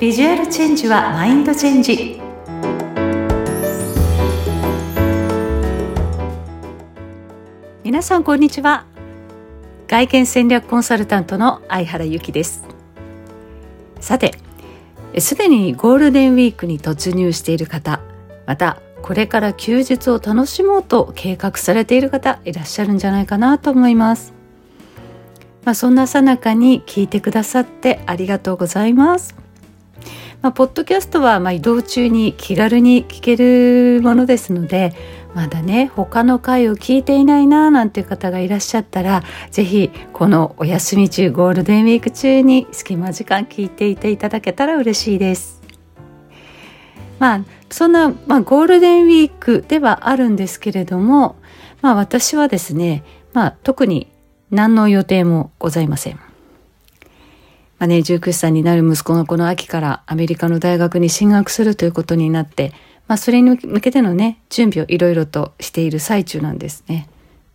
ビジュアルチェンジはマインドチェンジ。皆さんこんにちは。外見戦略コンサルタントの相原由紀です。さてすでにゴールデンウィークに突入している方またこれから休日を楽しもうと計画されている方いらっしゃるんじゃないかなと思います。まあ、そんなさなかに聞いてくださってありがとうございます。まあ、ポッドキャストはま移動中に気軽に聞けるものですのでまだね他の回を聞いていないななんていう方がいらっしゃったら是非このお休み中ゴールデンウィーク中に隙間時間聞いていていただけたら嬉しいです。まあそんな、まあ、ゴールデンウィークではあるんですけれども、まあ、私はですね、まあ、特に何の予定もございません。まあね、19歳になる息子がこの秋からアメリカの大学に進学するということになって、まあそれに向けてのね、準備をいろいろとしている最中なんですね。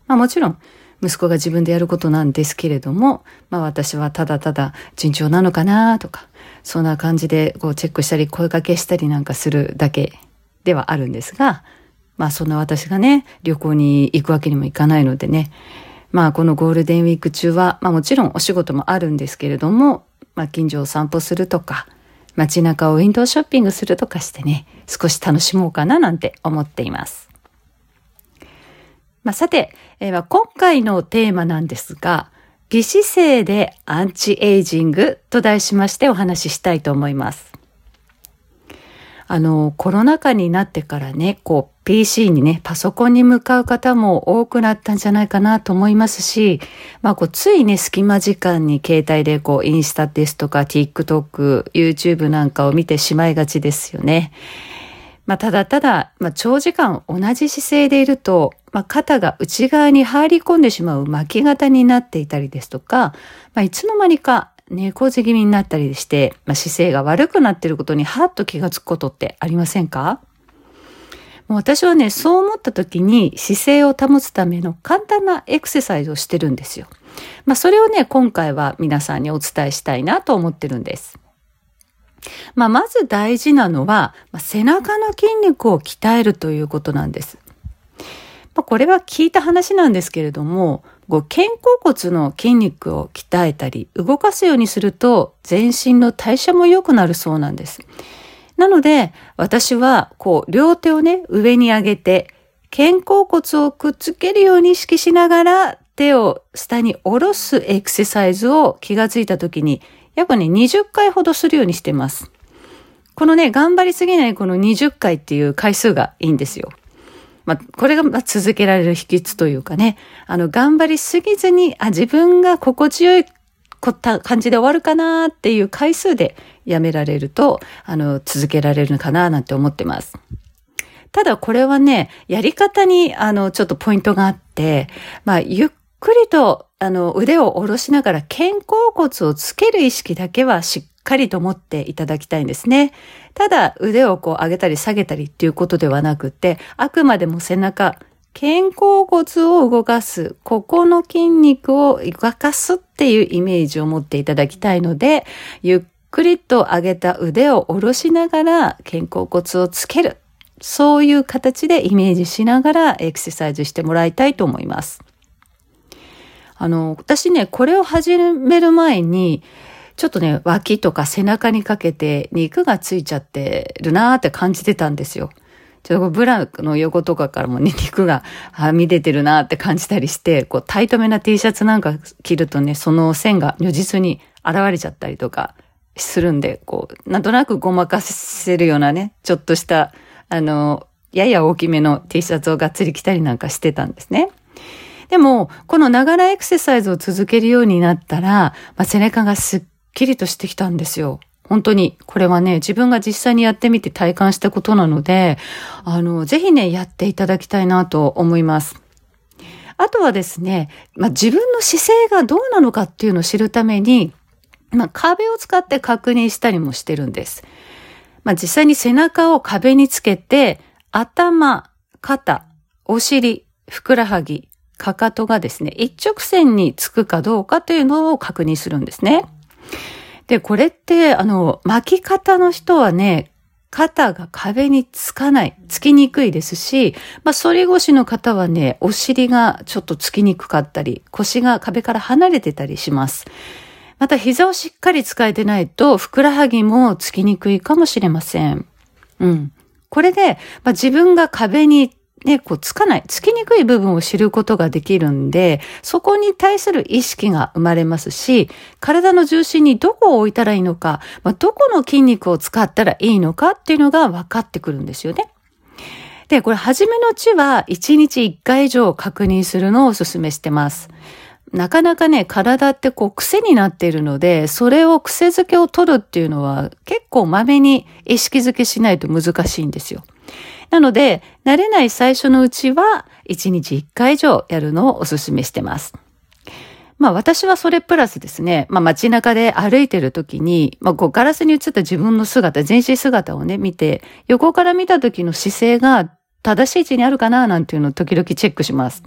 まあもちろん、息子が自分でやることなんですけれども、まあ私はただただ順調なのかなとか、そんな感じでこうチェックしたり声かけしたりなんかするだけではあるんですが、まあそんな私がね、旅行に行くわけにもいかないのでね、まあこのゴールデンウィーク中は、まあもちろんお仕事もあるんですけれども、まあ近所を散歩するとか、街中をウィンドウショッピングするとかしてね、少し楽しもうかななんて思っています。まあ、さて、えー、今回のテーマなんですが、美姿勢でアンチエイジングと題しましてお話ししたいと思います。あの、コロナ禍になってからね、こう、PC にね、パソコンに向かう方も多くなったんじゃないかなと思いますし、まあ、こう、ついね、隙間時間に携帯でこう、インスタですとか、TikTok、YouTube なんかを見てしまいがちですよね。まあ、ただただ、まあ、長時間同じ姿勢でいると、まあ、肩が内側に入り込んでしまう巻き型になっていたりですとか、まあ、いつの間にか猫背気味になったりして、まあ、姿勢が悪くなっていることにハッと気がつくことってありませんか？もう私はね、そう思った時に姿勢を保つための簡単なエクササイズをしてるんですよ。まあそれをね、今回は皆さんにお伝えしたいなと思ってるんです。まあまず大事なのは、まあ、背中の筋肉を鍛えるということなんです。まあ、これは聞いた話なんですけれども、こう肩甲骨の筋肉を鍛えたり動かすようにすると全身の代謝も良くなるそうなんです。なので私はこう両手をね上に上げて肩甲骨をくっつけるように意識しながら手を下に下ろすエクササイズを気がついた時に約ね20回ほどするようにしてます。このね頑張りすぎないこの20回っていう回数がいいんですよ。まあ、これが続けられる秘訣というかね、あの、頑張りすぎずに、あ、自分が心地よい感じで終わるかなっていう回数でやめられると、あの、続けられるのかななんて思ってます。ただこれはね、やり方に、あの、ちょっとポイントがあって、まあ、ゆっくりと、あの、腕を下ろしながら肩甲骨をつける意識だけはしっかりと持っていただきたいんですね。ただ腕をこう上げたり下げたりっていうことではなくて、あくまでも背中、肩甲骨を動かす、ここの筋肉を動かすっていうイメージを持っていただきたいので、ゆっくりと上げた腕を下ろしながら肩甲骨をつける。そういう形でイメージしながらエクササイズしてもらいたいと思います。あの、私ね、これを始める前に、ちょっとね、脇とか背中にかけて肉がついちゃってるなーって感じてたんですよ。ちょっとブラの横とかからもね、肉がはみ出てるなって感じたりして、こう、タイトめな T シャツなんか着るとね、その線が如実に現れちゃったりとかするんで、こう、なんとなくごまかせるようなね、ちょっとした、あの、やや大きめの T シャツをがっつり着たりなんかしてたんですね。でも、このながらエクササイズを続けるようになったら、まあ、背中がすっきりとしてきたんですよ。本当に、これはね、自分が実際にやってみて体感したことなので、あの、ぜひね、やっていただきたいなと思います。あとはですね、まあ、自分の姿勢がどうなのかっていうのを知るために、まあ、壁を使って確認したりもしてるんです。まあ、実際に背中を壁につけて、頭、肩、お尻、ふくらはぎ、かかとがですね、一直線につくかどうかというのを確認するんですね。で、これって、あの、巻き方の人はね、肩が壁につかない、つきにくいですし、まあ、反り腰の方はね、お尻がちょっとつきにくかったり、腰が壁から離れてたりします。また膝をしっかり使えてないと、ふくらはぎもつきにくいかもしれません。うん。これで、まあ、自分が壁にね、こうつかない、つきにくい部分を知ることができるんで、そこに対する意識が生まれますし、体の重心にどこを置いたらいいのか、まあ、どこの筋肉を使ったらいいのかっていうのが分かってくるんですよね。で、これ、初めのうちは1日1回以上確認するのをお勧めしてます。なかなかね、体ってこう癖になっているので、それを癖づけを取るっていうのは結構まめに意識づけしないと難しいんですよ。なので、慣れない最初のうちは1日1回以上やるのをお勧めしてます。まあ私はそれプラスですね、まあ街中で歩いてる時に、まあこうガラスに映った自分の姿、全身姿をね、見て、横から見た時の姿勢が正しい位置にあるかななんていうのを時々チェックします。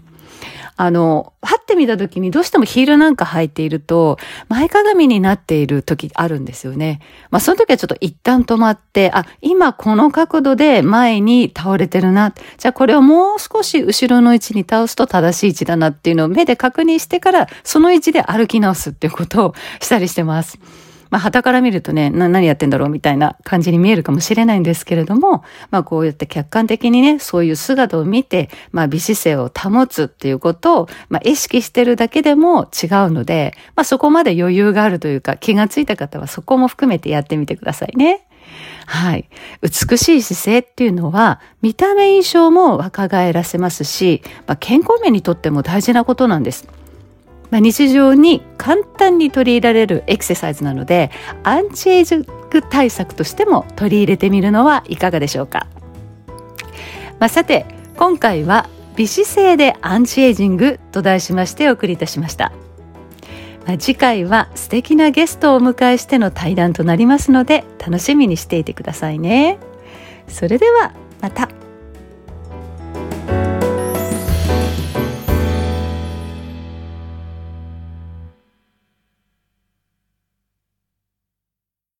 あの、はってみた時にどうしてもヒールなんか履いていると、前かがみになっている時あるんですよね。まあその時はちょっと一旦止まって、あ、今この角度で前に倒れてるな。じゃあこれをもう少し後ろの位置に倒すと正しい位置だなっていうのを目で確認してから、その位置で歩き直すっていうことをしたりしてます。まあ、旗から見るとね、何やってんだろうみたいな感じに見えるかもしれないんですけれども、まあ、こうやって客観的にね、そういう姿を見て、まあ、美姿勢を保つっていうことを、まあ、意識してるだけでも違うので、まあ、そこまで余裕があるというか、気がついた方はそこも含めてやってみてくださいね。はい。美しい姿勢っていうのは、見た目印象も若返らせますし、まあ、健康面にとっても大事なことなんです。まあ、日常に簡単に取り入れられるエクササイズなのでアンチエイジング対策としても取り入れてみるのはいかがでしょうか、まあ、さて今回は美姿勢でアンチエイジングと題しましてお送りいたしました、まあ、次回は素敵なゲストをお迎えしての対談となりますので楽しみにしていてくださいね。それではまた。